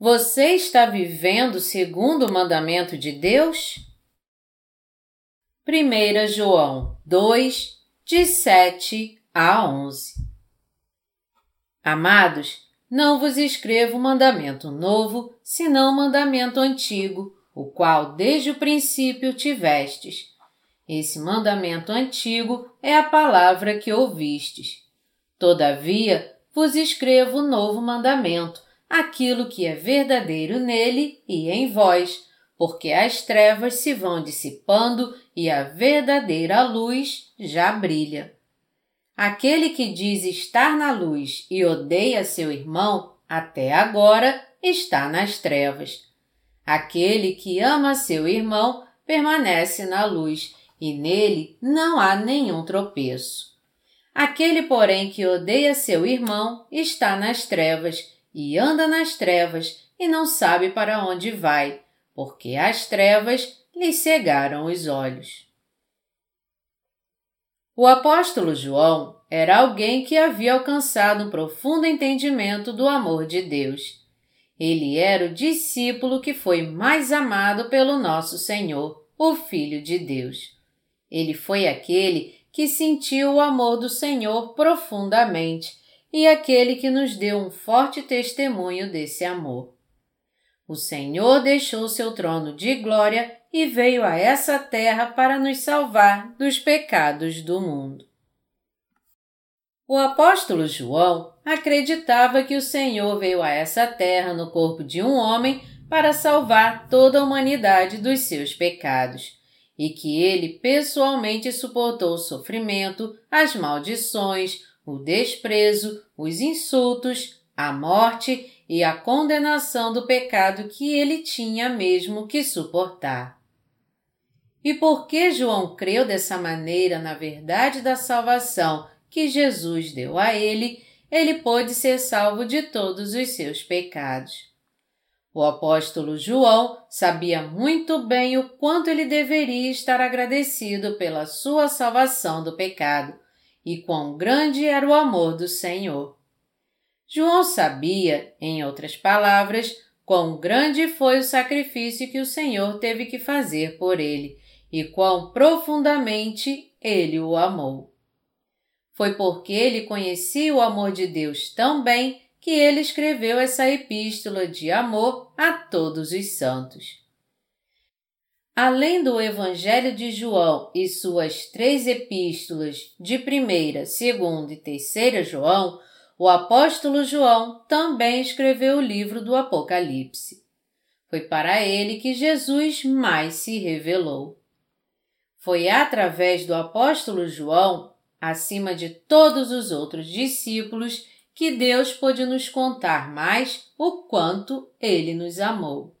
Você está vivendo segundo o mandamento de Deus? 1 João 2, de 7 a 11 Amados, não vos escrevo mandamento novo, senão mandamento antigo, o qual desde o princípio tivestes. Esse mandamento antigo é a palavra que ouvistes. Todavia, vos escrevo novo mandamento, aquilo que é verdadeiro nele e em vós, porque as trevas se vão dissipando e a verdadeira luz já brilha. Aquele que diz estar na luz e odeia seu irmão, até agora está nas trevas. Aquele que ama seu irmão permanece na luz e nele não há nenhum tropeço. Aquele, porém, que odeia seu irmão está nas trevas e anda nas trevas e não sabe para onde vai, porque as trevas lhe cegaram os olhos. O apóstolo João era alguém que havia alcançado um profundo entendimento do amor de Deus. Ele era o discípulo que foi mais amado pelo nosso Senhor, o Filho de Deus. Ele foi aquele que sentiu o amor do Senhor profundamente e aquele que nos deu um forte testemunho desse amor. O Senhor deixou seu trono de glória e veio a essa terra para nos salvar dos pecados do mundo. O apóstolo João acreditava que o Senhor veio a essa terra no corpo de um homem para salvar toda a humanidade dos seus pecados e que ele pessoalmente suportou o sofrimento, as maldições, o desprezo, os insultos, a morte e a condenação do pecado que ele tinha mesmo que suportar. E porque João creu dessa maneira na verdade da salvação que Jesus deu a ele, ele pôde ser salvo de todos os seus pecados. O apóstolo João sabia muito bem o quanto ele deveria estar agradecido pela sua salvação do pecado e quão grande era o amor do Senhor. João sabia, em outras palavras, quão grande foi o sacrifício que o Senhor teve que fazer por ele e quão profundamente ele o amou. Foi porque ele conhecia o amor de Deus tão bem que ele escreveu essa epístola de amor a todos os santos. Além do Evangelho de João e suas três epístolas de 1, 2 e 3 João, o apóstolo João também escreveu o livro do Apocalipse. Foi para ele que Jesus mais se revelou. Foi através do apóstolo João, acima de todos os outros discípulos, que Deus pôde nos contar mais o quanto ele nos amou.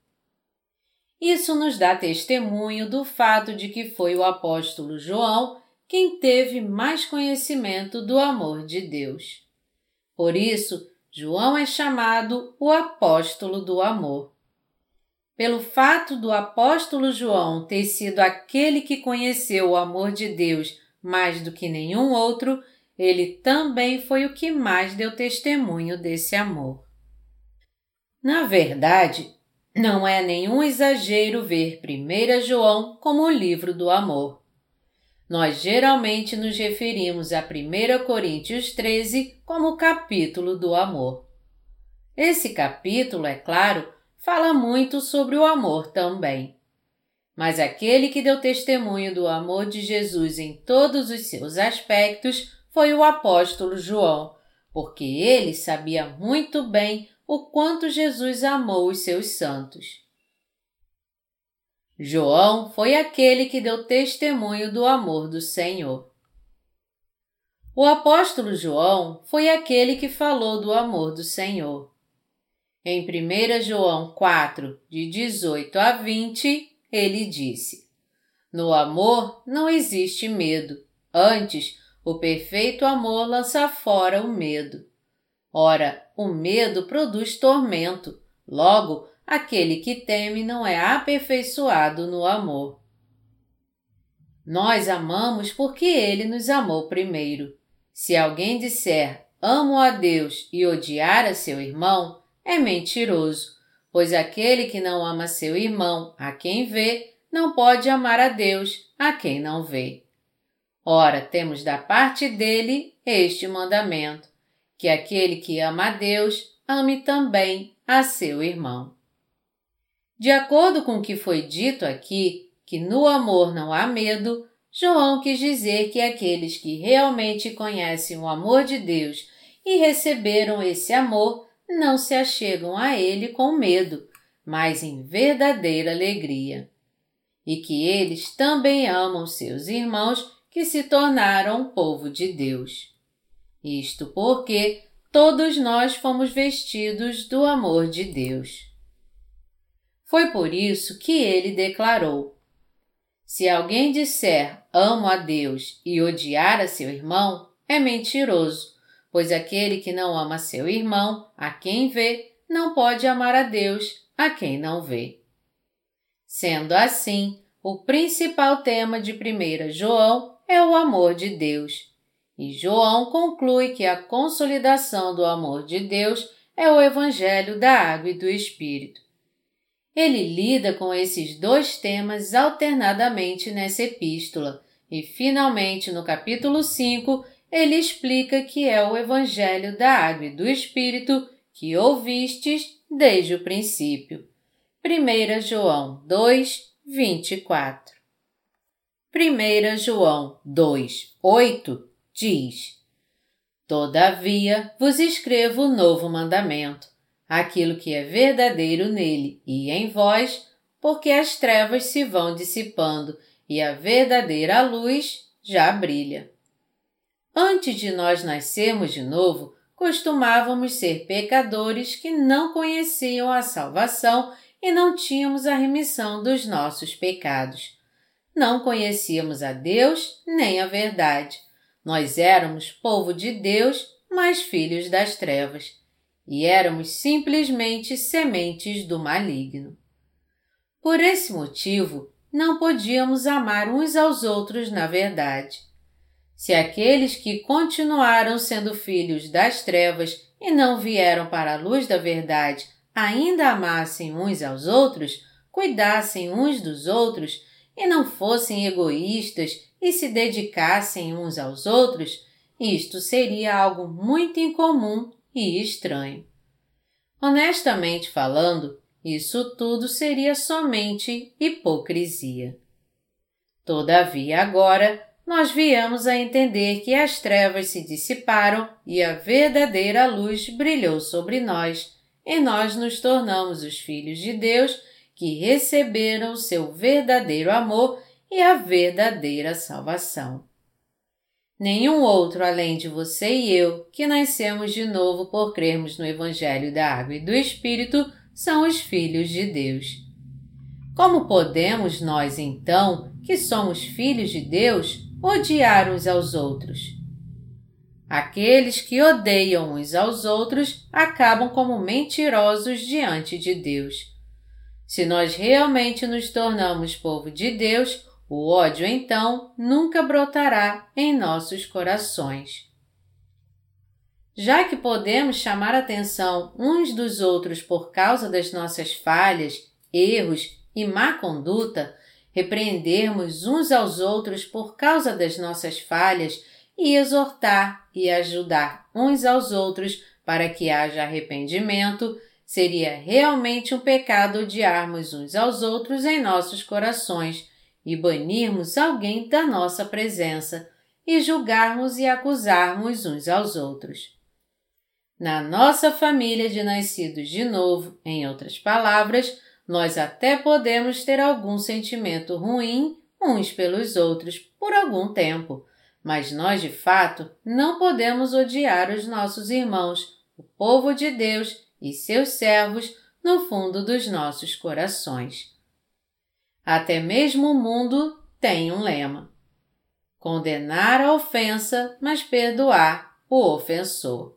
Isso nos dá testemunho do fato de que foi o apóstolo João quem teve mais conhecimento do amor de Deus. Por isso, João é chamado o apóstolo do amor. Pelo fato do apóstolo João ter sido aquele que conheceu o amor de Deus mais do que nenhum outro, ele também foi o que mais deu testemunho desse amor. Na verdade, não é nenhum exagero ver 1 João como o livro do amor. Nós geralmente nos referimos a 1 Coríntios 13 como o capítulo do amor. Esse capítulo, é claro, fala muito sobre o amor também. Mas aquele que deu testemunho do amor de Jesus em todos os seus aspectos foi o apóstolo João, porque ele sabia muito bem o quanto Jesus amou os seus santos. João foi aquele que deu testemunho do amor do Senhor. O apóstolo João foi aquele que falou do amor do Senhor. Em 1 João 4, de 18 a 20, ele disse: No amor não existe medo, antes, o perfeito amor lança fora o medo. Ora, o medo produz tormento, logo, aquele que teme não é aperfeiçoado no amor. Nós amamos porque ele nos amou primeiro. Se alguém disser amo a Deus e odiar a seu irmão, é mentiroso, pois aquele que não ama seu irmão, a quem vê, não pode amar a Deus, a quem não vê. Ora, temos da parte dele este mandamento: que aquele que ama a Deus, ame também a seu irmão. De acordo com o que foi dito aqui, que no amor não há medo, João quis dizer que aqueles que realmente conhecem o amor de Deus e receberam esse amor não se achegam a ele com medo, mas em verdadeira alegria. E que eles também amam seus irmãos que se tornaram povo de Deus. Isto porque todos nós fomos vestidos do amor de Deus. Foi por isso que ele declarou: Se alguém disser amo a Deus e odiar a seu irmão, é mentiroso, pois aquele que não ama seu irmão, a quem vê, não pode amar a Deus, a quem não vê. Sendo assim, o principal tema de 1 João é o amor de Deus. E João conclui que a consolidação do amor de Deus é o Evangelho da Água e do Espírito. Ele lida com esses dois temas alternadamente nessa epístola e, finalmente, no capítulo 5, ele explica que é o Evangelho da Água e do Espírito que ouvistes desde o princípio. 1 João 2, 24 1 João 2, 8 diz: Todavia vos escrevo o novo mandamento, aquilo que é verdadeiro nele e em vós, porque as trevas se vão dissipando e a verdadeira luz já brilha. Antes de nós nascermos de novo, costumávamos ser pecadores que não conheciam a salvação e não tínhamos a remissão dos nossos pecados. Não conhecíamos a Deus nem a verdade. Nós éramos povo de Deus, mas filhos das trevas. E éramos simplesmente sementes do maligno. Por esse motivo, não podíamos amar uns aos outros na verdade. Se aqueles que continuaram sendo filhos das trevas e não vieram para a luz da verdade ainda amassem uns aos outros, cuidassem uns dos outros e não fossem egoístas e se dedicassem uns aos outros, isto seria algo muito incomum e estranho. Honestamente falando, isso tudo seria somente hipocrisia. Todavia, agora, nós viemos a entender que as trevas se dissiparam e a verdadeira luz brilhou sobre nós, e nós nos tornamos os filhos de Deus que receberam o seu verdadeiro amor e a verdadeira salvação. Nenhum outro além de você e eu, que nascemos de novo por crermos no Evangelho da Água e do Espírito, são os filhos de Deus. Como podemos nós, então, que somos filhos de Deus, odiar uns aos outros? Aqueles que odeiam uns aos outros acabam como mentirosos diante de Deus. Se nós realmente nos tornamos povo de Deus, o ódio então nunca brotará em nossos corações. Já que podemos chamar atenção uns dos outros por causa das nossas falhas, erros e má conduta, repreendermos uns aos outros por causa das nossas falhas e exortar e ajudar uns aos outros para que haja arrependimento, Seria realmente um pecado odiarmos uns aos outros em nossos corações e banirmos alguém da nossa presença e julgarmos e acusarmos uns aos outros. Na nossa família de nascidos de novo, em outras palavras, nós até podemos ter algum sentimento ruim uns pelos outros por algum tempo, mas nós de fato não podemos odiar os nossos irmãos, o povo de Deus e seus servos no fundo dos nossos corações. Até mesmo o mundo tem um lema: condenar a ofensa, mas perdoar o ofensor.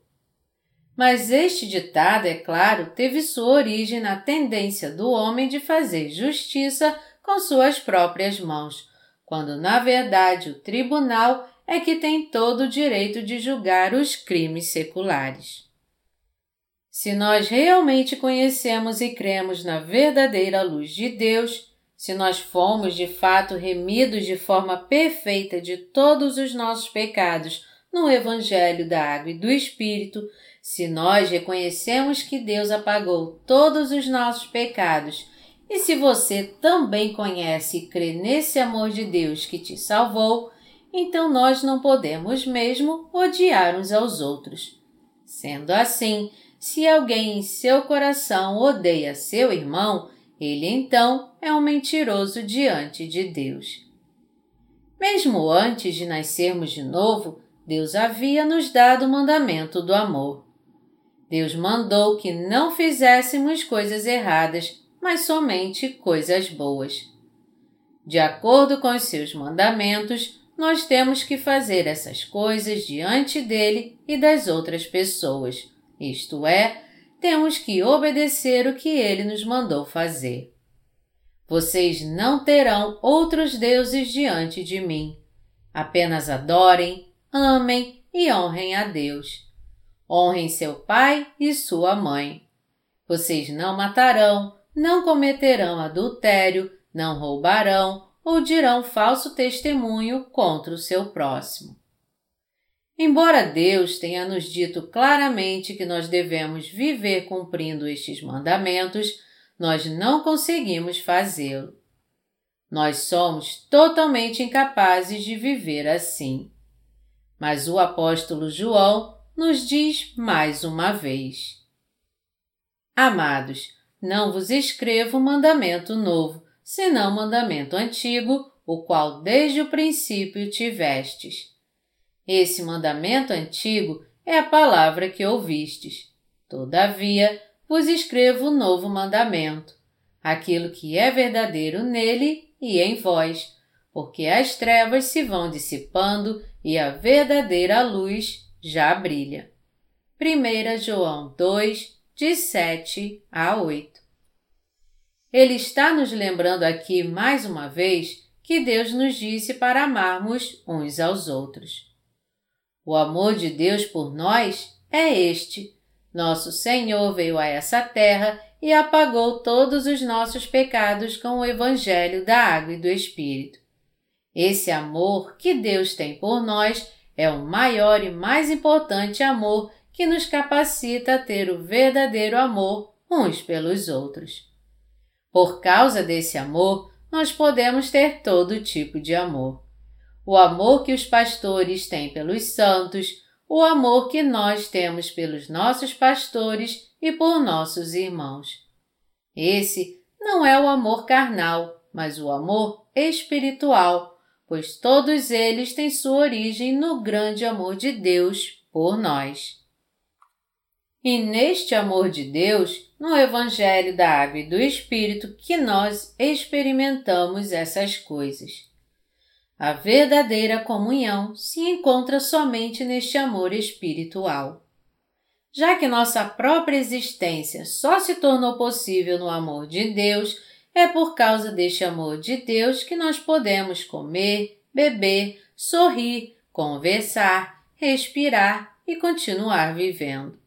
Mas este ditado, é claro, teve sua origem na tendência do homem de fazer justiça com suas próprias mãos, quando na verdade o tribunal é que tem todo o direito de julgar os crimes seculares. Se nós realmente conhecemos e cremos na verdadeira luz de Deus, se nós fomos de fato remidos de forma perfeita de todos os nossos pecados no Evangelho da Água e do Espírito, se nós reconhecemos que Deus apagou todos os nossos pecados, e se você também conhece e crê nesse amor de Deus que te salvou, então nós não podemos mesmo odiar uns aos outros. Sendo assim, se alguém em seu coração odeia seu irmão, ele então é um mentiroso diante de Deus. Mesmo antes de nascermos de novo, Deus havia nos dado o mandamento do amor. Deus mandou que não fizéssemos coisas erradas, mas somente coisas boas. De acordo com os seus mandamentos, nós temos que fazer essas coisas diante dele e das outras pessoas isto é, temos que obedecer o que ele nos mandou fazer. Vocês não terão outros deuses diante de mim. Apenas adorem, amem e honrem a Deus. Honrem seu pai e sua mãe. Vocês não matarão, não cometerão adultério, não roubarão ou dirão falso testemunho contra o seu próximo. Embora Deus tenha nos dito claramente que nós devemos viver cumprindo estes mandamentos, nós não conseguimos fazê-lo. Nós somos totalmente incapazes de viver assim. Mas o apóstolo João nos diz mais uma vez: Amados, não vos escrevo mandamento novo, senão mandamento antigo, o qual desde o princípio tivestes esse mandamento antigo é a palavra que ouvistes. Todavia, vos escrevo um novo mandamento, aquilo que é verdadeiro nele e em vós, porque as trevas se vão dissipando e a verdadeira luz já brilha. 1 João 2, de 7 a 8. Ele está nos lembrando aqui mais uma vez que Deus nos disse para amarmos uns aos outros. O amor de Deus por nós é este. Nosso Senhor veio a essa terra e apagou todos os nossos pecados com o Evangelho da Água e do Espírito. Esse amor que Deus tem por nós é o maior e mais importante amor que nos capacita a ter o verdadeiro amor uns pelos outros. Por causa desse amor, nós podemos ter todo tipo de amor o amor que os pastores têm pelos santos, o amor que nós temos pelos nossos pastores e por nossos irmãos. Esse não é o amor carnal, mas o amor espiritual, pois todos eles têm sua origem no grande amor de Deus por nós. E neste amor de Deus, no Evangelho da Água e do Espírito, que nós experimentamos essas coisas. A verdadeira comunhão se encontra somente neste amor espiritual. Já que nossa própria existência só se tornou possível no amor de Deus, é por causa deste amor de Deus que nós podemos comer, beber, sorrir, conversar, respirar e continuar vivendo.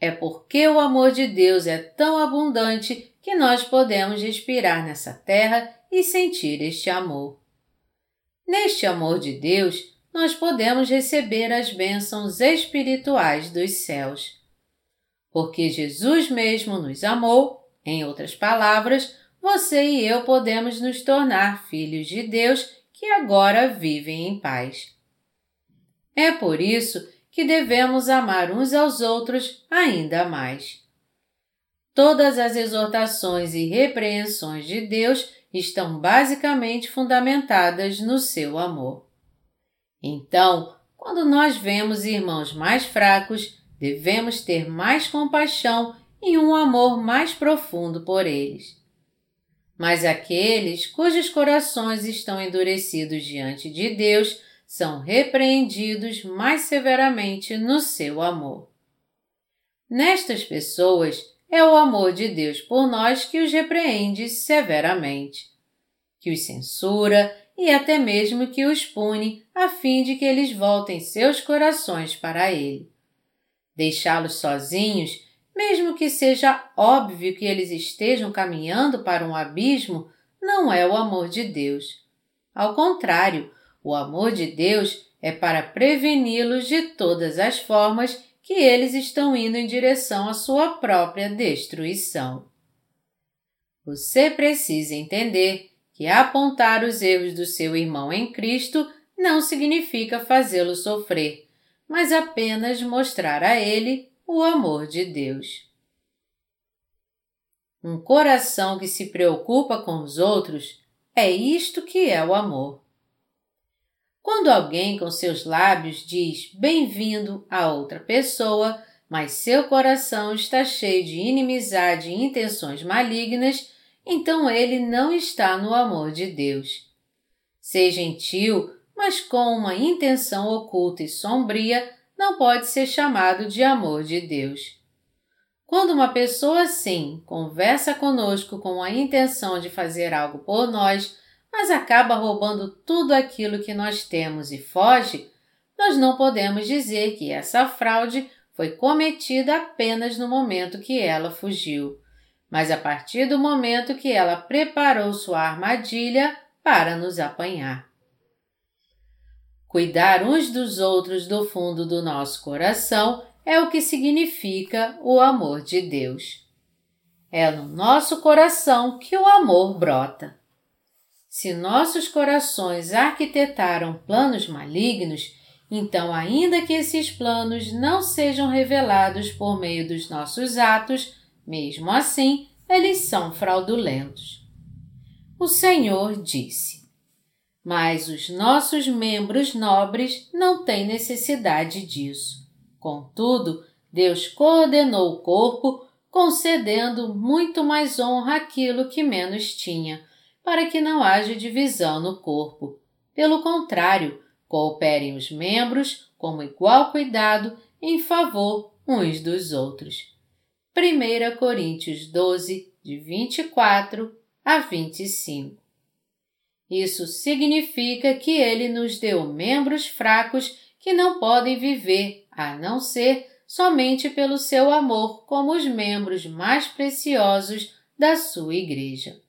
É porque o amor de Deus é tão abundante que nós podemos respirar nessa terra e sentir este amor. Neste amor de Deus, nós podemos receber as bênçãos espirituais dos céus. Porque Jesus mesmo nos amou, em outras palavras, você e eu podemos nos tornar filhos de Deus que agora vivem em paz. É por isso que devemos amar uns aos outros ainda mais. Todas as exortações e repreensões de Deus estão basicamente fundamentadas no seu amor. Então, quando nós vemos irmãos mais fracos, devemos ter mais compaixão e um amor mais profundo por eles. Mas aqueles cujos corações estão endurecidos diante de Deus são repreendidos mais severamente no seu amor. Nestas pessoas, é o amor de Deus por nós que os repreende severamente, que os censura e até mesmo que os pune a fim de que eles voltem seus corações para Ele. Deixá-los sozinhos mesmo que seja óbvio que eles estejam caminhando para um abismo, não é o amor de Deus. Ao contrário, o amor de Deus é para preveni-los de todas as formas que eles estão indo em direção à sua própria destruição. Você precisa entender que apontar os erros do seu irmão em Cristo não significa fazê-lo sofrer, mas apenas mostrar a ele o amor de Deus. Um coração que se preocupa com os outros é isto que é o amor. Quando alguém com seus lábios diz bem-vindo a outra pessoa, mas seu coração está cheio de inimizade e intenções malignas, então ele não está no amor de Deus. Ser gentil, mas com uma intenção oculta e sombria, não pode ser chamado de amor de Deus. Quando uma pessoa assim conversa conosco com a intenção de fazer algo por nós, mas acaba roubando tudo aquilo que nós temos e foge, nós não podemos dizer que essa fraude foi cometida apenas no momento que ela fugiu, mas a partir do momento que ela preparou sua armadilha para nos apanhar. Cuidar uns dos outros do fundo do nosso coração é o que significa o amor de Deus. É no nosso coração que o amor brota. Se nossos corações arquitetaram planos malignos, então, ainda que esses planos não sejam revelados por meio dos nossos atos, mesmo assim, eles são fraudulentos. O Senhor disse: mas os nossos membros nobres não têm necessidade disso. Contudo, Deus coordenou o corpo, concedendo muito mais honra àquilo que menos tinha, para que não haja divisão no corpo. Pelo contrário, cooperem os membros com igual cuidado em favor uns dos outros. 1 Coríntios 12, de 24 a 25 isso significa que ele nos deu membros fracos que não podem viver a não ser somente pelo seu amor como os membros mais preciosos da sua Igreja.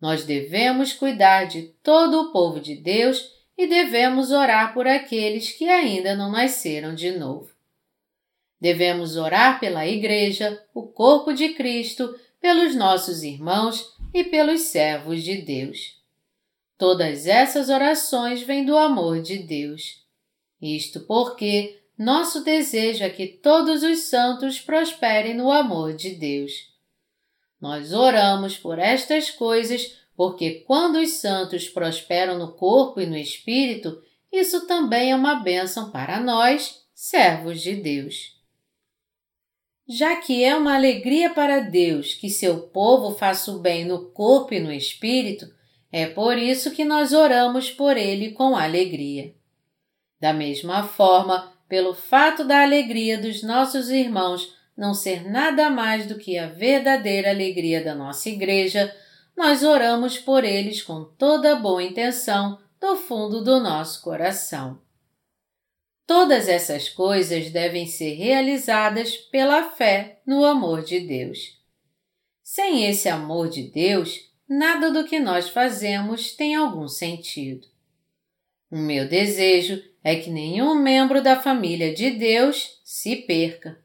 Nós devemos cuidar de todo o povo de Deus e devemos orar por aqueles que ainda não nasceram de novo. Devemos orar pela Igreja, o corpo de Cristo, pelos nossos irmãos e pelos servos de Deus. Todas essas orações vêm do amor de Deus. Isto porque nosso desejo é que todos os santos prosperem no amor de Deus. Nós oramos por estas coisas porque quando os santos prosperam no corpo e no espírito, isso também é uma bênção para nós, servos de Deus. Já que é uma alegria para Deus que seu povo faça o bem no corpo e no espírito, é por isso que nós oramos por ele com alegria. Da mesma forma, pelo fato da alegria dos nossos irmãos não ser nada mais do que a verdadeira alegria da nossa Igreja, nós oramos por eles com toda boa intenção do fundo do nosso coração. Todas essas coisas devem ser realizadas pela fé no amor de Deus. Sem esse amor de Deus, nada do que nós fazemos tem algum sentido. O meu desejo é que nenhum membro da família de Deus se perca.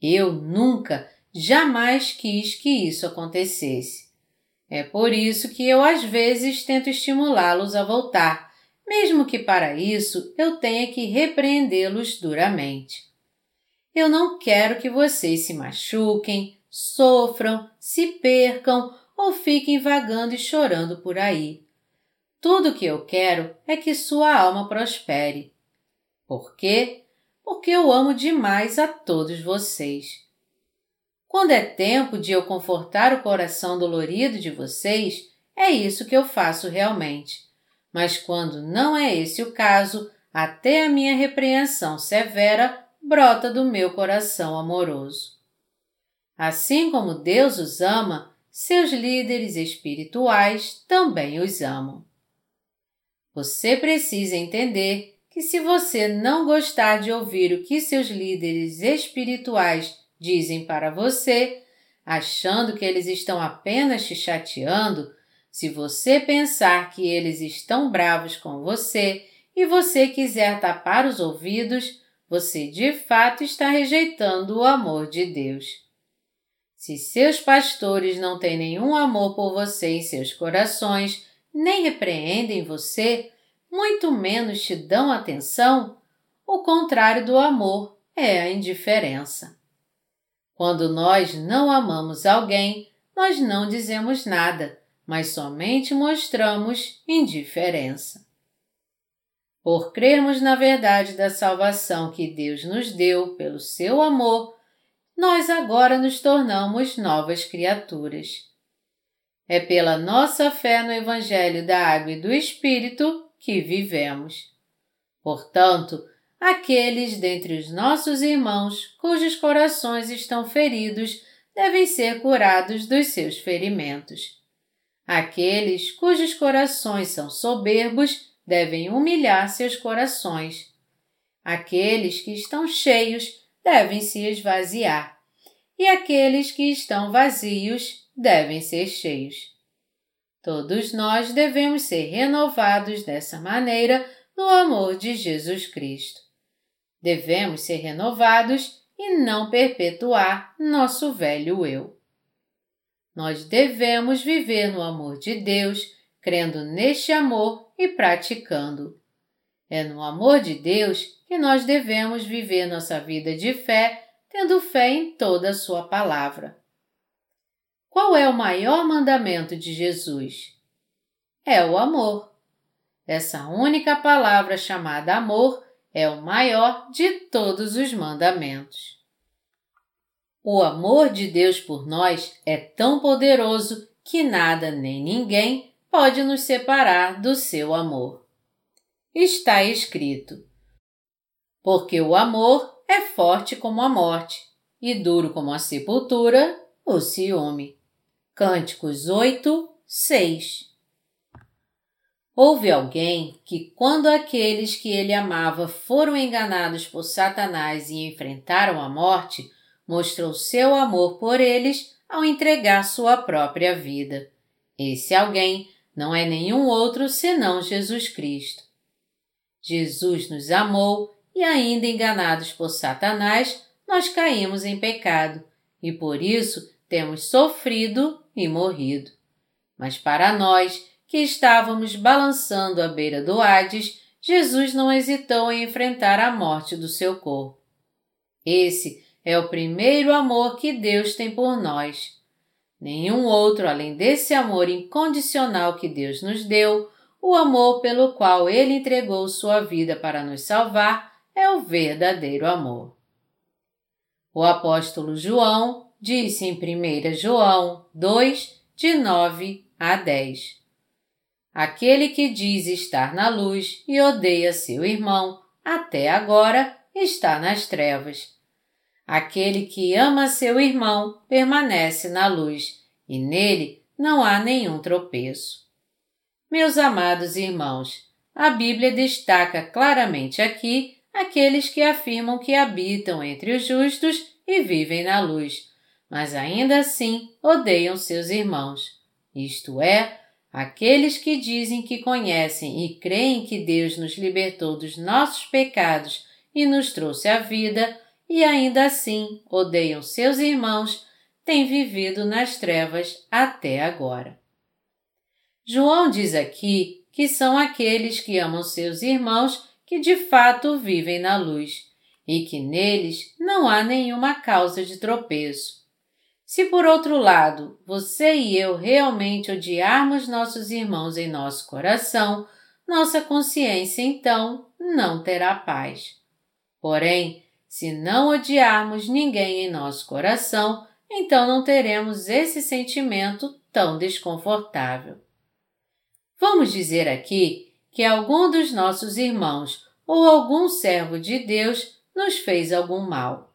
Eu nunca, jamais quis que isso acontecesse. É por isso que eu às vezes tento estimulá-los a voltar, mesmo que para isso eu tenha que repreendê-los duramente. Eu não quero que vocês se machuquem, sofram, se percam ou fiquem vagando e chorando por aí. Tudo o que eu quero é que sua alma prospere. Por quê? Porque eu amo demais a todos vocês. Quando é tempo de eu confortar o coração dolorido de vocês, é isso que eu faço realmente. Mas quando não é esse o caso, até a minha repreensão severa brota do meu coração amoroso. Assim como Deus os ama, seus líderes espirituais também os amam. Você precisa entender que se você não gostar de ouvir o que seus líderes espirituais dizem para você, achando que eles estão apenas te chateando, se você pensar que eles estão bravos com você e você quiser tapar os ouvidos, você de fato está rejeitando o amor de Deus. Se seus pastores não têm nenhum amor por você em seus corações, nem repreendem você, muito menos te dão atenção, o contrário do amor é a indiferença. Quando nós não amamos alguém, nós não dizemos nada mas somente mostramos indiferença. Por crermos na verdade da salvação que Deus nos deu pelo seu amor, nós agora nos tornamos novas criaturas. É pela nossa fé no Evangelho da Água e do Espírito que vivemos. Portanto, aqueles dentre os nossos irmãos cujos corações estão feridos devem ser curados dos seus ferimentos. Aqueles cujos corações são soberbos devem humilhar seus corações. Aqueles que estão cheios devem se esvaziar, e aqueles que estão vazios devem ser cheios. Todos nós devemos ser renovados dessa maneira no amor de Jesus Cristo. Devemos ser renovados e não perpetuar nosso velho eu. Nós devemos viver no amor de Deus, crendo neste amor e praticando. É no amor de Deus que nós devemos viver nossa vida de fé, tendo fé em toda a Sua palavra. Qual é o maior mandamento de Jesus? É o amor. Essa única palavra chamada amor é o maior de todos os mandamentos. O amor de Deus por nós é tão poderoso que nada nem ninguém pode nos separar do seu amor. Está escrito: Porque o amor é forte como a morte e duro como a sepultura, o ciúme. Cânticos 8, 6 Houve alguém que, quando aqueles que ele amava foram enganados por Satanás e enfrentaram a morte, mostrou seu amor por eles ao entregar sua própria vida. Esse alguém não é nenhum outro senão Jesus Cristo. Jesus nos amou e, ainda enganados por Satanás, nós caímos em pecado e por isso temos sofrido e morrido. Mas para nós, que estávamos balançando à beira do Hades, Jesus não hesitou em enfrentar a morte do seu corpo. Esse é o primeiro amor que Deus tem por nós. Nenhum outro além desse amor incondicional que Deus nos deu, o amor pelo qual Ele entregou sua vida para nos salvar, é o verdadeiro amor. O apóstolo João disse em 1 João 2, de 9 a 10. Aquele que diz estar na luz e odeia seu irmão, até agora está nas trevas Aquele que ama seu irmão permanece na luz, e nele não há nenhum tropeço. Meus amados irmãos, a Bíblia destaca claramente aqui aqueles que afirmam que habitam entre os justos e vivem na luz, mas ainda assim odeiam seus irmãos. Isto é, aqueles que dizem que conhecem e creem que Deus nos libertou dos nossos pecados e nos trouxe a vida, e ainda assim odeiam seus irmãos, têm vivido nas trevas até agora. João diz aqui que são aqueles que amam seus irmãos que de fato vivem na luz e que neles não há nenhuma causa de tropeço. Se por outro lado você e eu realmente odiarmos nossos irmãos em nosso coração, nossa consciência então não terá paz. Porém, se não odiarmos ninguém em nosso coração, então não teremos esse sentimento tão desconfortável. Vamos dizer aqui que algum dos nossos irmãos ou algum servo de Deus nos fez algum mal.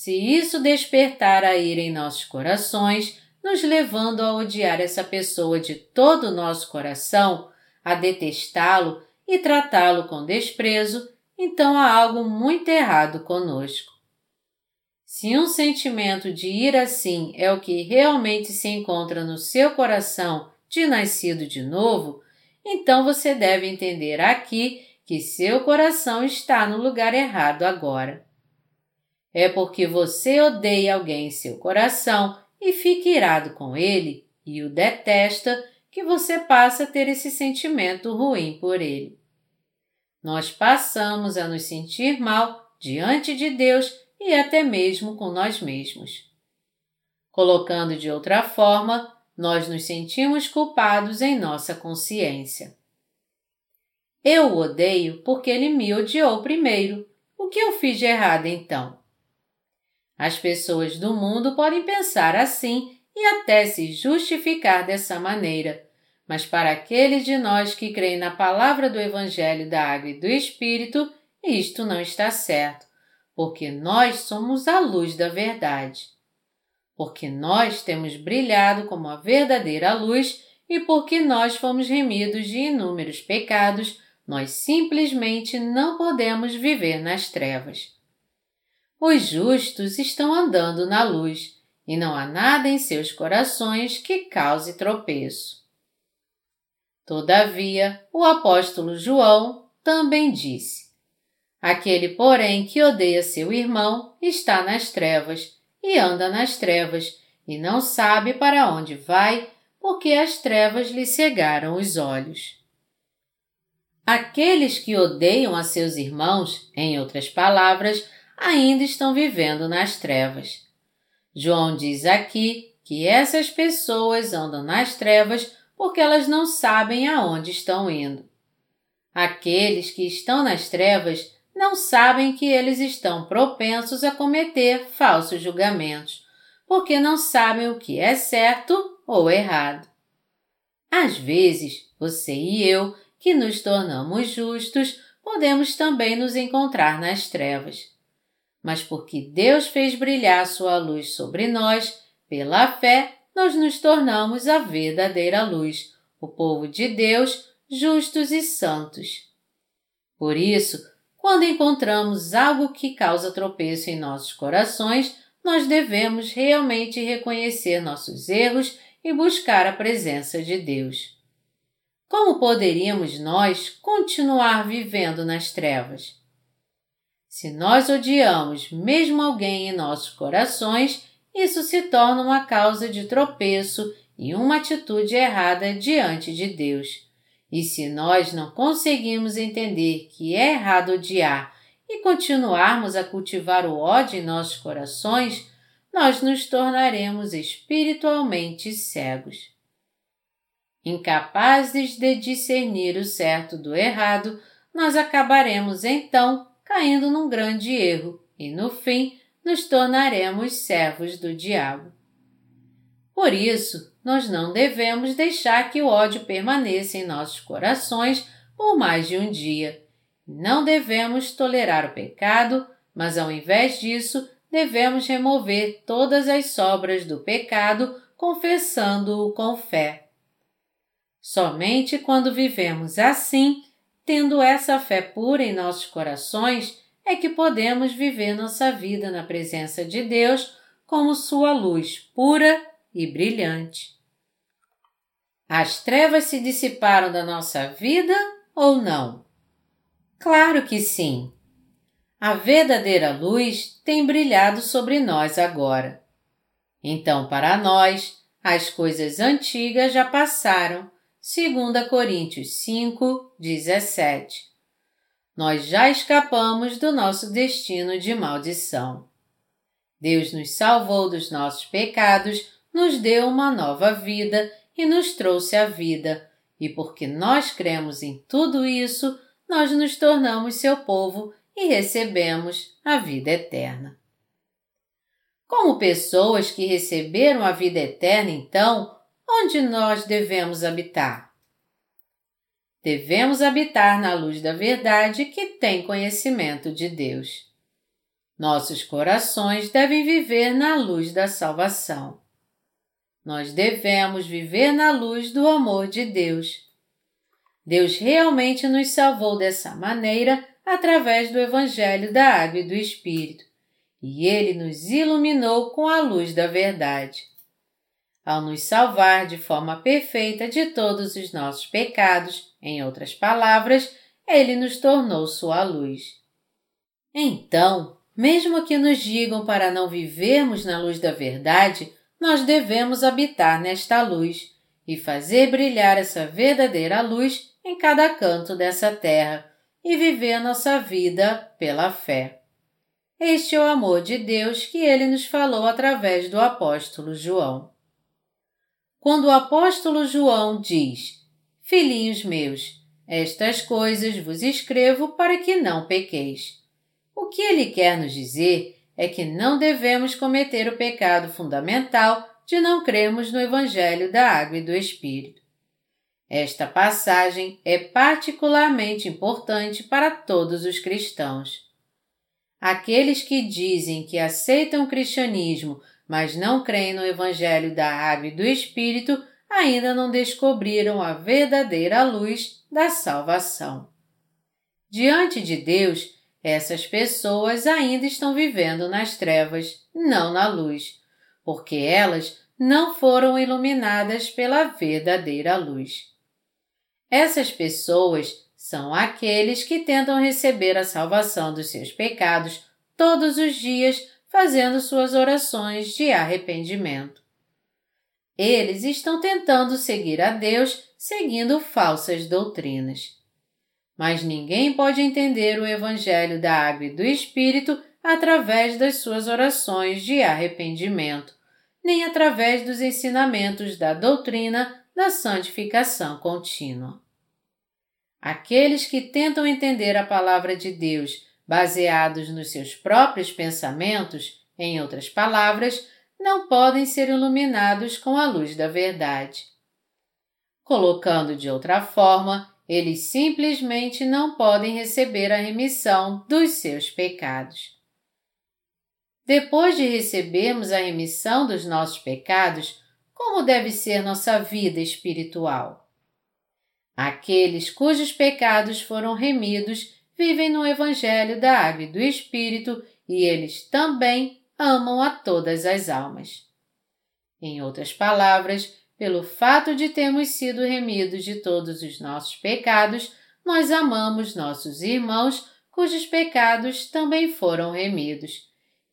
Se isso despertar a ira em nossos corações, nos levando a odiar essa pessoa de todo o nosso coração, a detestá-lo e tratá-lo com desprezo, então há algo muito errado conosco. Se um sentimento de ir assim é o que realmente se encontra no seu coração de nascido de novo, então você deve entender aqui que seu coração está no lugar errado agora. É porque você odeia alguém em seu coração e fica irado com ele e o detesta que você passa a ter esse sentimento ruim por ele. Nós passamos a nos sentir mal diante de Deus e até mesmo com nós mesmos. Colocando de outra forma, nós nos sentimos culpados em nossa consciência. Eu o odeio porque ele me odiou primeiro. O que eu fiz de errado então? As pessoas do mundo podem pensar assim e até se justificar dessa maneira, mas para aqueles de nós que creem na palavra do Evangelho da Água e do Espírito, isto não está certo, porque nós somos a luz da verdade. Porque nós temos brilhado como a verdadeira luz e porque nós fomos remidos de inúmeros pecados, nós simplesmente não podemos viver nas trevas. Os justos estão andando na luz e não há nada em seus corações que cause tropeço. Todavia, o apóstolo João também disse: Aquele, porém, que odeia seu irmão está nas trevas e anda nas trevas e não sabe para onde vai, porque as trevas lhe cegaram os olhos. Aqueles que odeiam a seus irmãos, em outras palavras, ainda estão vivendo nas trevas. João diz aqui que essas pessoas andam nas trevas porque elas não sabem aonde estão indo. Aqueles que estão nas trevas não sabem que eles estão propensos a cometer falsos julgamentos, porque não sabem o que é certo ou errado. Às vezes, você e eu, que nos tornamos justos, podemos também nos encontrar nas trevas mas porque Deus fez brilhar sua luz sobre nós, pela fé, nós nos tornamos a verdadeira luz, o povo de Deus, justos e santos. Por isso, quando encontramos algo que causa tropeço em nossos corações, nós devemos realmente reconhecer nossos erros e buscar a presença de Deus. Como poderíamos nós continuar vivendo nas trevas? Se nós odiamos mesmo alguém em nossos corações, isso se torna uma causa de tropeço e uma atitude errada diante de Deus. E se nós não conseguimos entender que é errado odiar e continuarmos a cultivar o ódio em nossos corações, nós nos tornaremos espiritualmente cegos. Incapazes de discernir o certo do errado, nós acabaremos então caindo num grande erro e, no fim, nos tornaremos servos do diabo. Por isso, nós não devemos deixar que o ódio permaneça em nossos corações por mais de um dia. Não devemos tolerar o pecado, mas ao invés disso, devemos remover todas as sobras do pecado, confessando-o com fé. Somente quando vivemos assim Tendo essa fé pura em nossos corações, é que podemos viver nossa vida na presença de Deus como Sua luz pura e brilhante. As trevas se dissiparam da nossa vida ou não? Claro que sim! A verdadeira luz tem brilhado sobre nós agora. Então, para nós, as coisas antigas já passaram 2 Coríntios 5, 17. Nós já escapamos do nosso destino de maldição. Deus nos salvou dos nossos pecados, nos deu uma nova vida e nos trouxe a vida, e porque nós cremos em tudo isso, nós nos tornamos seu povo e recebemos a vida eterna. Como pessoas que receberam a vida eterna, então, onde nós devemos habitar? Devemos habitar na luz da verdade que tem conhecimento de Deus. Nossos corações devem viver na luz da salvação. Nós devemos viver na luz do amor de Deus. Deus realmente nos salvou dessa maneira através do Evangelho da Água e do Espírito. e Ele nos iluminou com a luz da verdade. Ao nos salvar de forma perfeita de todos os nossos pecados, em outras palavras, Ele nos tornou Sua luz. Então, mesmo que nos digam para não vivermos na luz da verdade, nós devemos habitar nesta luz e fazer brilhar essa verdadeira luz em cada canto dessa terra e viver a nossa vida pela fé. Este é o amor de Deus que ele nos falou através do apóstolo João. Quando o apóstolo João diz: Filhinhos meus, estas coisas vos escrevo para que não pequeis. O que ele quer nos dizer é que não devemos cometer o pecado fundamental de não crermos no Evangelho da Água e do Espírito. Esta passagem é particularmente importante para todos os cristãos. Aqueles que dizem que aceitam o cristianismo, mas não creem no Evangelho da Água e do Espírito, ainda não descobriram a verdadeira luz da salvação. Diante de Deus, essas pessoas ainda estão vivendo nas trevas, não na luz, porque elas não foram iluminadas pela verdadeira luz. Essas pessoas são aqueles que tentam receber a salvação dos seus pecados todos os dias fazendo suas orações de arrependimento. Eles estão tentando seguir a Deus seguindo falsas doutrinas. Mas ninguém pode entender o Evangelho da Água e do Espírito através das suas orações de arrependimento, nem através dos ensinamentos da doutrina da santificação contínua. Aqueles que tentam entender a palavra de Deus baseados nos seus próprios pensamentos, em outras palavras, não podem ser iluminados com a luz da verdade. Colocando de outra forma, eles simplesmente não podem receber a remissão dos seus pecados. Depois de recebermos a remissão dos nossos pecados, como deve ser nossa vida espiritual? Aqueles cujos pecados foram remidos vivem no Evangelho da Água e do Espírito e eles também amam a todas as almas. Em outras palavras, pelo fato de termos sido remidos de todos os nossos pecados, nós amamos nossos irmãos cujos pecados também foram remidos.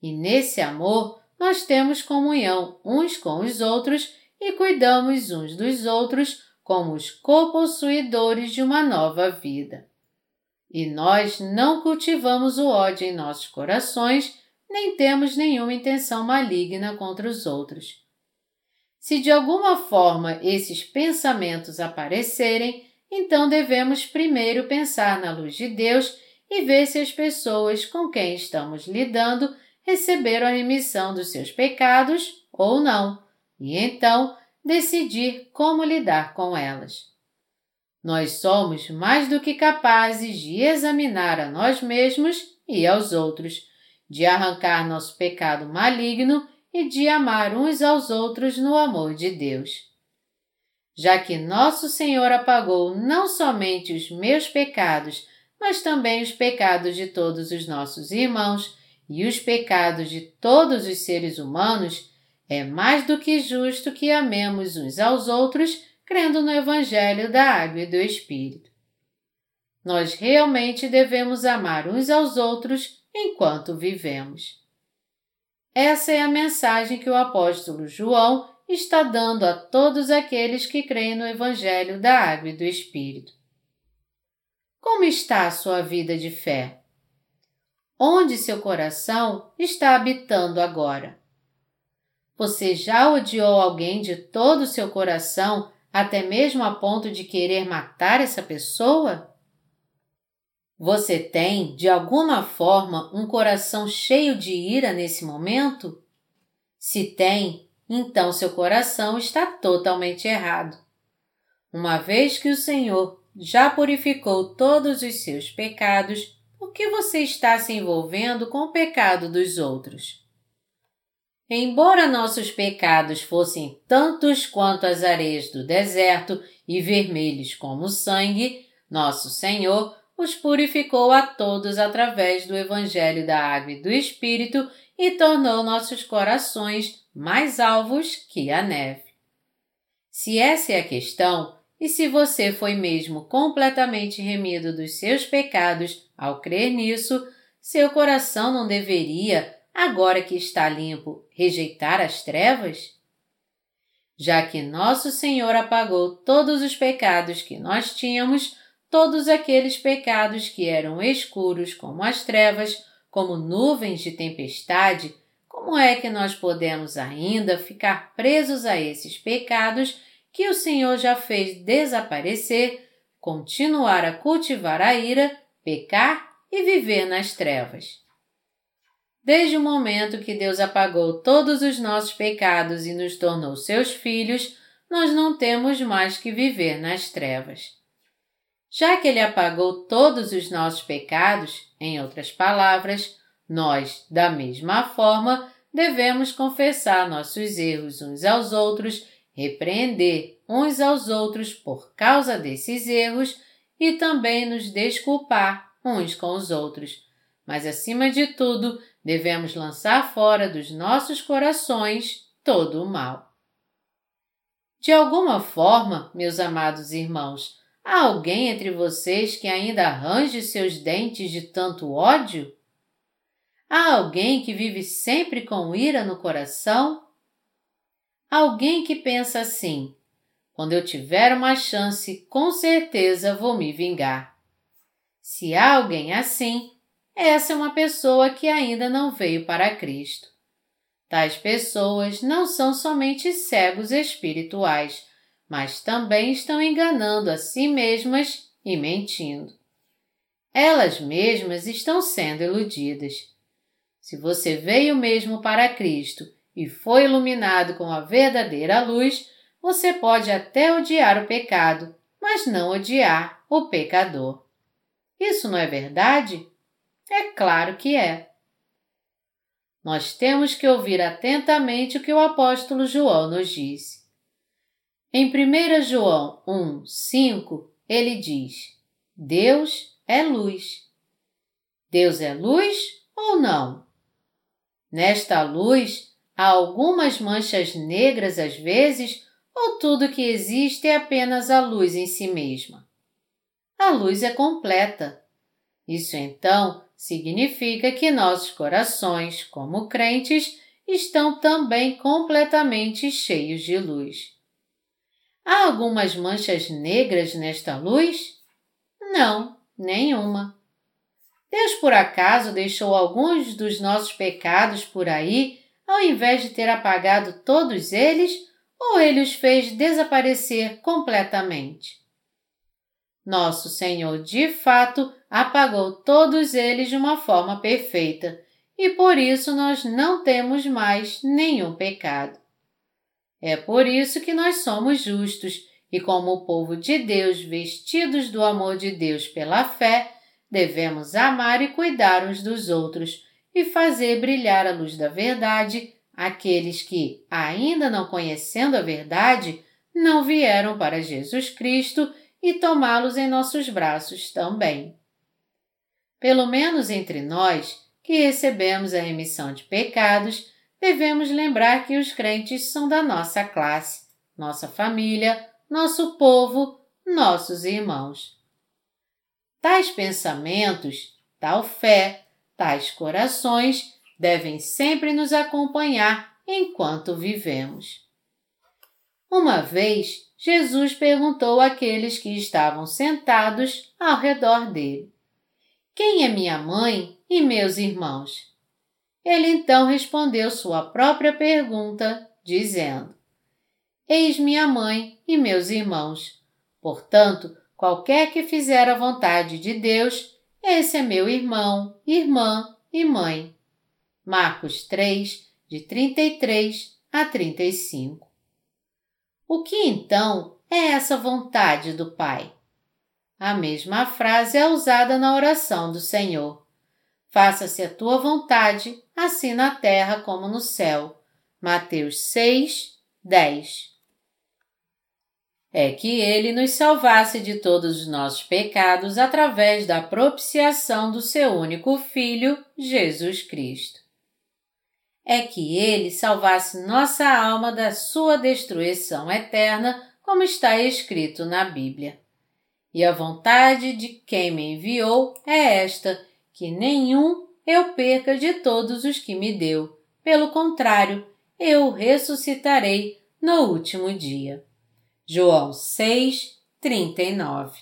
E nesse amor nós temos comunhão uns com os outros e cuidamos uns dos outros como os copossuidores de uma nova vida. E nós não cultivamos o ódio em nossos corações, nem temos nenhuma intenção maligna contra os outros. Se de alguma forma esses pensamentos aparecerem, então devemos primeiro pensar na luz de Deus e ver se as pessoas com quem estamos lidando receberam a remissão dos seus pecados ou não, e então decidir como lidar com elas. Nós somos mais do que capazes de examinar a nós mesmos e aos outros, de arrancar nosso pecado maligno e de amar uns aos outros no amor de Deus. Já que nosso Senhor apagou não somente os meus pecados, mas também os pecados de todos os nossos irmãos e os pecados de todos os seres humanos, é mais do que justo que amemos uns aos outros crendo no Evangelho da Água e do Espírito. Nós realmente devemos amar uns aos outros enquanto vivemos. Essa é a mensagem que o apóstolo João está dando a todos aqueles que creem no Evangelho da Água e do Espírito. Como está a sua vida de fé? Onde seu coração está habitando agora? Você já odiou alguém de todo o seu coração, até mesmo a ponto de querer matar essa pessoa? Você tem, de alguma forma, um coração cheio de ira nesse momento? Se tem, então seu coração está totalmente errado. Uma vez que o Senhor já purificou todos os seus pecados, por que você está se envolvendo com o pecado dos outros? Embora nossos pecados fossem tantos quanto as areias do deserto e vermelhos como sangue, nosso Senhor os purificou a todos através do Evangelho da Água e do Espírito e tornou nossos corações mais alvos que a neve. Se essa é a questão, e se você foi mesmo completamente remido dos seus pecados ao crer nisso, seu coração não deveria, agora que está limpo, rejeitar as trevas? Já que nosso Senhor apagou todos os pecados que nós tínhamos, todos aqueles pecados que eram escuros como as trevas, como nuvens de tempestade, como é que nós podemos ainda ficar presos a esses pecados que o Senhor já fez desaparecer, continuar a cultivar a ira, pecar e viver nas trevas? Desde o momento que Deus apagou todos os nossos pecados e nos tornou seus filhos, nós não temos mais que viver nas trevas. Já que Ele apagou todos os nossos pecados, em outras palavras, nós, da mesma forma, devemos confessar nossos erros uns aos outros, repreender uns aos outros por causa desses erros e também nos desculpar uns com os outros. Mas, acima de tudo, devemos lançar fora dos nossos corações todo o mal. De alguma forma, meus amados irmãos, Há alguém entre vocês que ainda arranje seus dentes de tanto ódio? Há alguém que vive sempre com ira no coração? Alguém que pensa assim: quando eu tiver uma chance, com certeza vou me vingar. Se há alguém assim, essa é uma pessoa que ainda não veio para Cristo. Tais pessoas não são somente cegos espirituais, mas também estão enganando a si mesmas e mentindo. Elas mesmas estão sendo iludidas. Se você veio mesmo para Cristo e foi iluminado com a verdadeira luz, você pode até odiar o pecado, mas não odiar o pecador. Isso não é verdade? É claro que é. Nós temos que ouvir atentamente o que o apóstolo João nos disse. Em 1 João 1, 5, ele diz: Deus é luz. Deus é luz ou não? Nesta luz há algumas manchas negras às vezes, ou tudo que existe é apenas a luz em si mesma? A luz é completa. Isso então significa que nossos corações, como crentes, estão também completamente cheios de luz. Há algumas manchas negras nesta luz? Não, nenhuma. Deus por acaso deixou alguns dos nossos pecados por aí ao invés de ter apagado todos eles, ou ele os fez desaparecer completamente? Nosso Senhor de fato apagou todos eles de uma forma perfeita e por isso nós não temos mais nenhum pecado. É por isso que nós somos justos e, como o povo de Deus, vestidos do amor de Deus pela fé, devemos amar e cuidar uns dos outros e fazer brilhar a luz da verdade aqueles que, ainda não conhecendo a verdade, não vieram para Jesus Cristo e tomá-los em nossos braços também. Pelo menos entre nós, que recebemos a remissão de pecados, devemos lembrar que os crentes são da nossa classe, nossa família, nosso povo, nossos irmãos. Tais pensamentos, tal fé, tais corações devem sempre nos acompanhar enquanto vivemos. Uma vez, Jesus perguntou àqueles que estavam sentados ao redor dele: Quem é minha mãe e meus irmãos? Ele então respondeu sua própria pergunta, dizendo: Eis minha mãe e meus irmãos. Portanto, qualquer que fizer a vontade de Deus, esse é meu irmão, irmã e mãe. Marcos 3, de 33 a 35. O que então é essa vontade do Pai? A mesma frase é usada na oração do Senhor. Faça-se a tua vontade, assim na terra como no céu. Mateus 6, 10. É que ele nos salvasse de todos os nossos pecados através da propiciação do seu único Filho, Jesus Cristo. É que ele salvasse nossa alma da sua destruição eterna, como está escrito na Bíblia. E a vontade de quem me enviou é esta: que nenhum eu perca de todos os que me deu. Pelo contrário, eu ressuscitarei no último dia. João 6, 39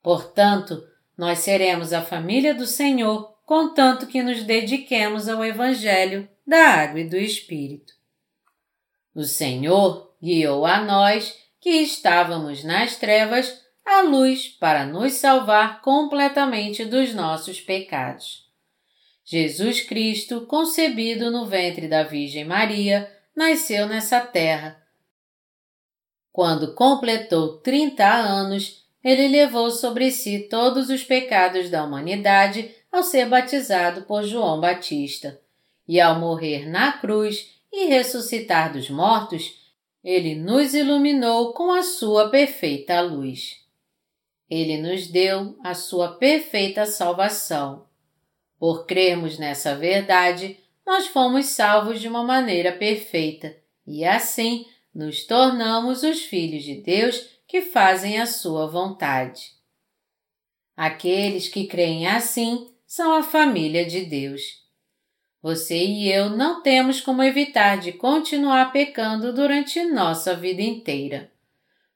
Portanto, nós seremos a família do Senhor, contanto que nos dediquemos ao Evangelho da Água e do Espírito. O Senhor guiou a nós, que estávamos nas trevas, a luz para nos salvar completamente dos nossos pecados. Jesus Cristo, concebido no ventre da Virgem Maria, nasceu nessa terra. Quando completou 30 anos, ele levou sobre si todos os pecados da humanidade ao ser batizado por João Batista. E ao morrer na cruz e ressuscitar dos mortos, ele nos iluminou com a sua perfeita luz. Ele nos deu a sua perfeita salvação. Por crermos nessa verdade, nós fomos salvos de uma maneira perfeita e assim nos tornamos os filhos de Deus que fazem a sua vontade. Aqueles que creem assim são a família de Deus. Você e eu não temos como evitar de continuar pecando durante nossa vida inteira.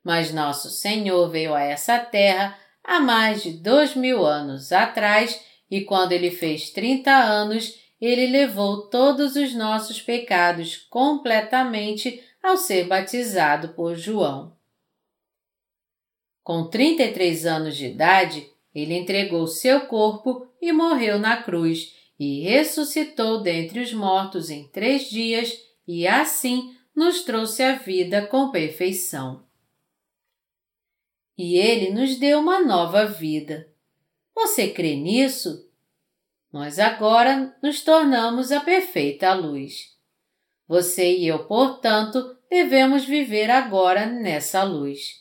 Mas nosso Senhor veio a essa terra há mais de dois mil anos atrás e quando ele fez 30 anos, ele levou todos os nossos pecados completamente ao ser batizado por João. Com 33 anos de idade, ele entregou seu corpo e morreu na cruz e ressuscitou dentre os mortos em três dias e assim nos trouxe a vida com perfeição. E ele nos deu uma nova vida. Você crê nisso? Nós agora nos tornamos a perfeita luz. Você e eu, portanto, devemos viver agora nessa luz.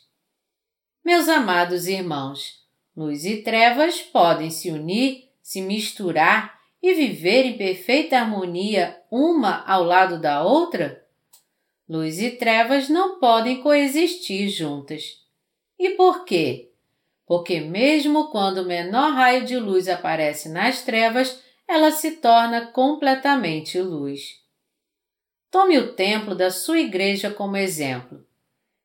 Meus amados irmãos, luz e trevas podem se unir, se misturar e viver em perfeita harmonia uma ao lado da outra? Luz e trevas não podem coexistir juntas. E por quê? Porque, mesmo quando o menor raio de luz aparece nas trevas, ela se torna completamente luz. Tome o templo da sua igreja como exemplo.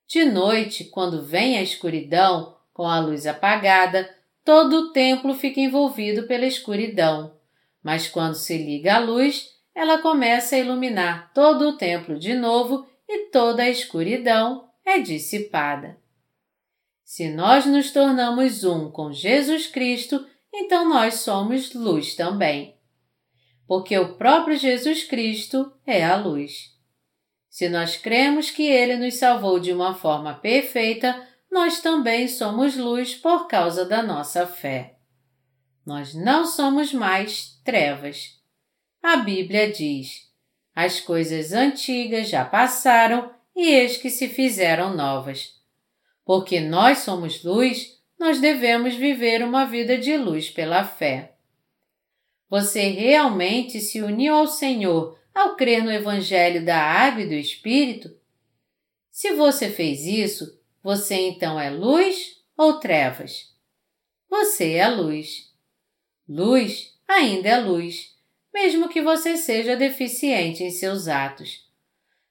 De noite, quando vem a escuridão, com a luz apagada, todo o templo fica envolvido pela escuridão. Mas quando se liga a luz, ela começa a iluminar todo o templo de novo e toda a escuridão é dissipada. Se nós nos tornamos um com Jesus Cristo, então nós somos luz também. Porque o próprio Jesus Cristo é a luz. Se nós cremos que Ele nos salvou de uma forma perfeita, nós também somos luz por causa da nossa fé. Nós não somos mais trevas. A Bíblia diz: As coisas antigas já passaram e eis que se fizeram novas. Porque nós somos luz, nós devemos viver uma vida de luz pela fé. Você realmente se uniu ao Senhor ao crer no Evangelho da Água e do Espírito? Se você fez isso, você então é luz ou trevas? Você é luz. Luz ainda é luz, mesmo que você seja deficiente em seus atos.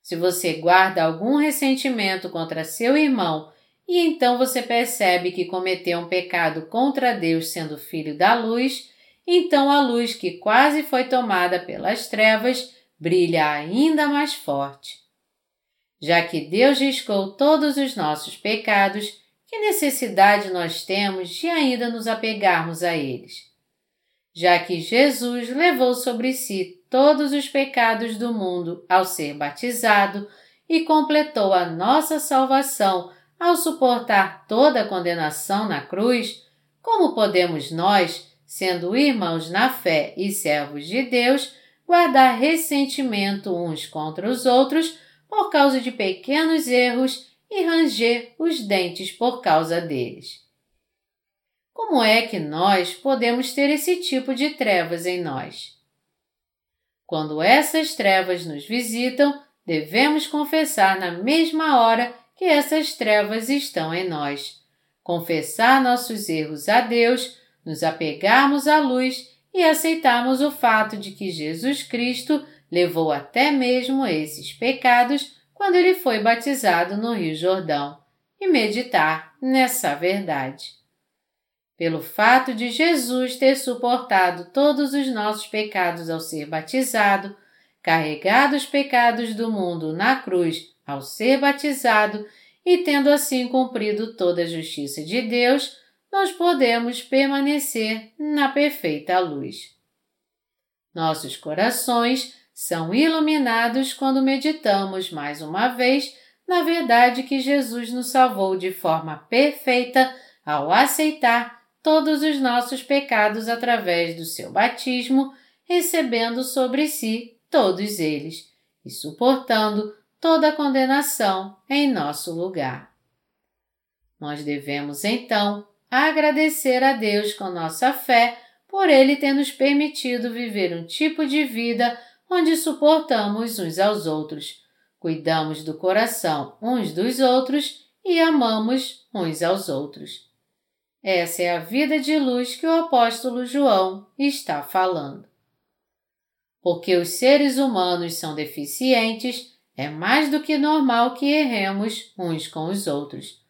Se você guarda algum ressentimento contra seu irmão e então você percebe que cometeu um pecado contra Deus sendo filho da luz, então a luz que quase foi tomada pelas trevas brilha ainda mais forte. Já que Deus riscou todos os nossos pecados, que necessidade nós temos de ainda nos apegarmos a eles? Já que Jesus levou sobre si todos os pecados do mundo ao ser batizado e completou a nossa salvação ao suportar toda a condenação na cruz, como podemos nós, sendo irmãos na fé e servos de Deus, guardar ressentimento uns contra os outros por causa de pequenos erros e ranger os dentes por causa deles. Como é que nós podemos ter esse tipo de trevas em nós? Quando essas trevas nos visitam, devemos confessar na mesma hora que essas trevas estão em nós. Confessar nossos erros a Deus, nos apegarmos à luz e aceitarmos o fato de que Jesus Cristo levou até mesmo esses pecados quando ele foi batizado no Rio Jordão e meditar nessa verdade. Pelo fato de Jesus ter suportado todos os nossos pecados ao ser batizado, carregado os pecados do mundo na cruz ao ser batizado e tendo assim cumprido toda a justiça de Deus, nós podemos permanecer na perfeita luz. Nossos corações são iluminados quando meditamos mais uma vez na verdade que Jesus nos salvou de forma perfeita ao aceitar todos os nossos pecados através do seu batismo, recebendo sobre si todos eles e suportando toda a condenação em nosso lugar. Nós devemos então agradecer a Deus com nossa fé por Ele ter nos permitido viver um tipo de vida onde suportamos uns aos outros, cuidamos do coração uns dos outros e amamos uns aos outros. Essa é a vida de luz que o apóstolo João está falando. Porque os seres humanos são deficientes, é mais do que normal que erremos uns com os outros.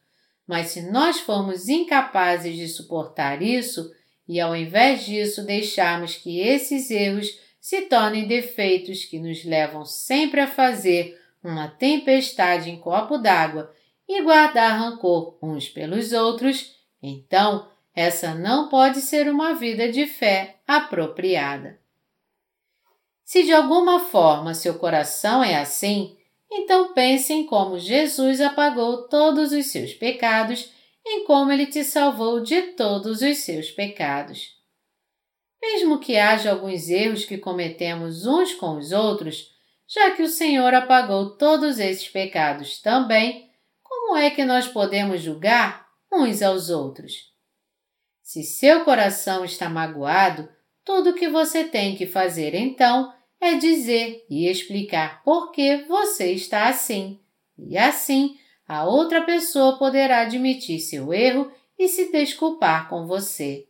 Mas se nós formos incapazes de suportar isso e ao invés disso deixarmos que esses erros se tornem defeitos que nos levam sempre a fazer uma tempestade em copo d'água e guardar rancor uns pelos outros, então essa não pode ser uma vida de fé apropriada. Se de alguma forma seu coração é assim, então pense em como Jesus apagou todos os seus pecados, em como ele te salvou de todos os seus pecados. Mesmo que haja alguns erros que cometemos uns com os outros, já que o Senhor apagou todos esses pecados também, como é que nós podemos julgar uns aos outros? Se seu coração está magoado, tudo o que você tem que fazer então é dizer e explicar por que você está assim. E assim, a outra pessoa poderá admitir seu erro e se desculpar com você.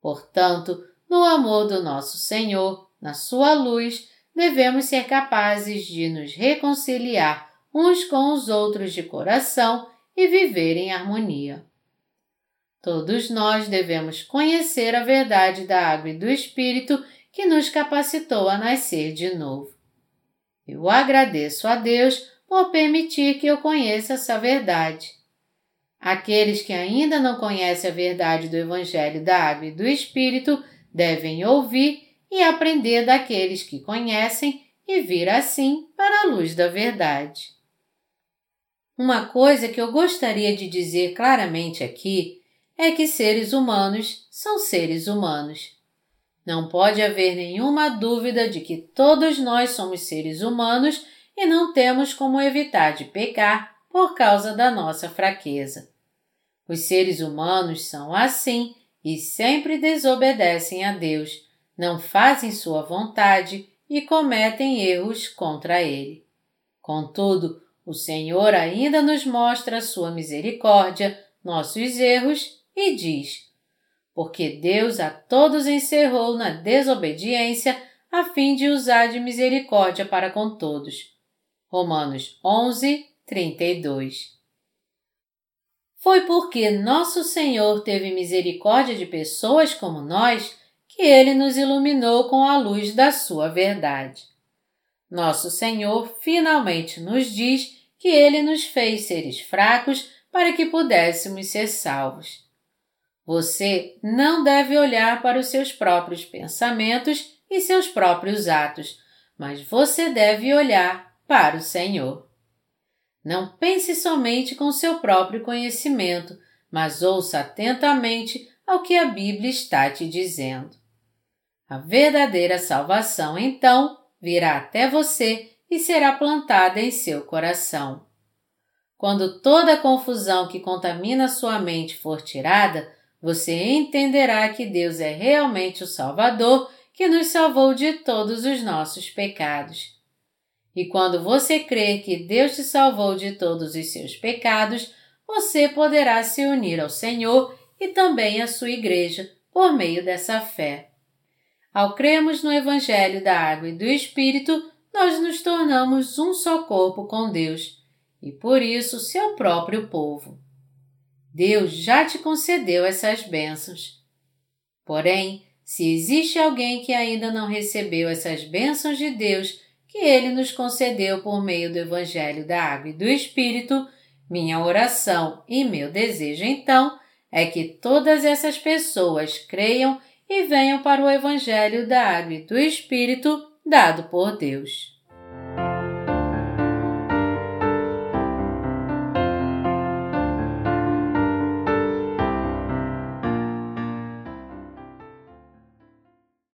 Portanto, no amor do nosso Senhor, na sua luz, devemos ser capazes de nos reconciliar uns com os outros de coração e viver em harmonia. Todos nós devemos conhecer a verdade da água e do Espírito que nos capacitou a nascer de novo. Eu agradeço a Deus por permitir que eu conheça essa verdade. Aqueles que ainda não conhecem a verdade do Evangelho da Água e do Espírito devem ouvir e aprender daqueles que conhecem e vir assim para a luz da verdade. Uma coisa que eu gostaria de dizer claramente aqui é que seres humanos são seres humanos. Não pode haver nenhuma dúvida de que todos nós somos seres humanos e não temos como evitar de pecar por causa da nossa fraqueza. Os seres humanos são assim e sempre desobedecem a Deus, não fazem sua vontade e cometem erros contra Ele. Contudo, o Senhor ainda nos mostra sua misericórdia, nossos erros e diz: porque Deus a todos encerrou na desobediência, a fim de usar de misericórdia para com todos. Romanos 11, 32 Foi porque nosso Senhor teve misericórdia de pessoas como nós que ele nos iluminou com a luz da sua verdade. Nosso Senhor finalmente nos diz que ele nos fez seres fracos para que pudéssemos ser salvos. Você não deve olhar para os seus próprios pensamentos e seus próprios atos, mas você deve olhar para o Senhor. Não pense somente com seu próprio conhecimento, mas ouça atentamente ao que a Bíblia está te dizendo. A verdadeira salvação, então, virá até você e será plantada em seu coração. Quando toda a confusão que contamina sua mente for tirada, você entenderá que Deus é realmente o Salvador que nos salvou de todos os nossos pecados. E quando você crer que Deus te salvou de todos os seus pecados, você poderá se unir ao Senhor e também à sua igreja por meio dessa fé. Ao cremos no Evangelho da Água e do Espírito, nós nos tornamos um só corpo com Deus e por isso seu próprio povo. Deus já te concedeu essas bênçãos. Porém, se existe alguém que ainda não recebeu essas bênçãos de Deus que Ele nos concedeu por meio do Evangelho da Água e do Espírito, minha oração e meu desejo então é que todas essas pessoas creiam e venham para o Evangelho da Água e do Espírito dado por Deus.